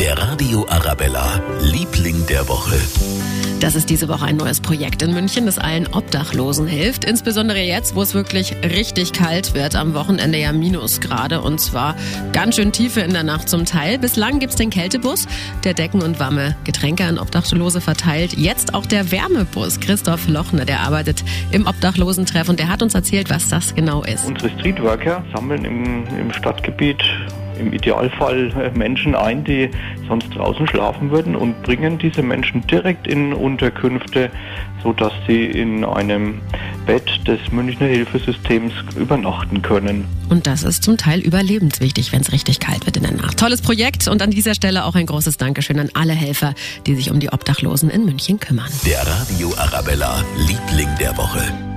Der Radio Arabella, Liebling der Woche. Das ist diese Woche ein neues Projekt in München, das allen Obdachlosen hilft. Insbesondere jetzt, wo es wirklich richtig kalt wird. Am Wochenende ja Minusgrade und zwar ganz schön tiefe in der Nacht zum Teil. Bislang gibt's den Kältebus, der Decken und warme Getränke an Obdachlose verteilt. Jetzt auch der Wärmebus. Christoph Lochner, der arbeitet im Obdachlosentreff und der hat uns erzählt, was das genau ist. Unsere Streetworker sammeln im, im Stadtgebiet im Idealfall äh, Menschen ein, die sonst draußen schlafen würden und bringen diese Menschen direkt in Unterkünfte, sodass sie in einem Bett des Münchner Hilfesystems übernachten können. Und das ist zum Teil überlebenswichtig, wenn es richtig kalt wird in der Nacht. Tolles Projekt und an dieser Stelle auch ein großes Dankeschön an alle Helfer, die sich um die Obdachlosen in München kümmern. Der Radio Arabella, Liebling der Woche.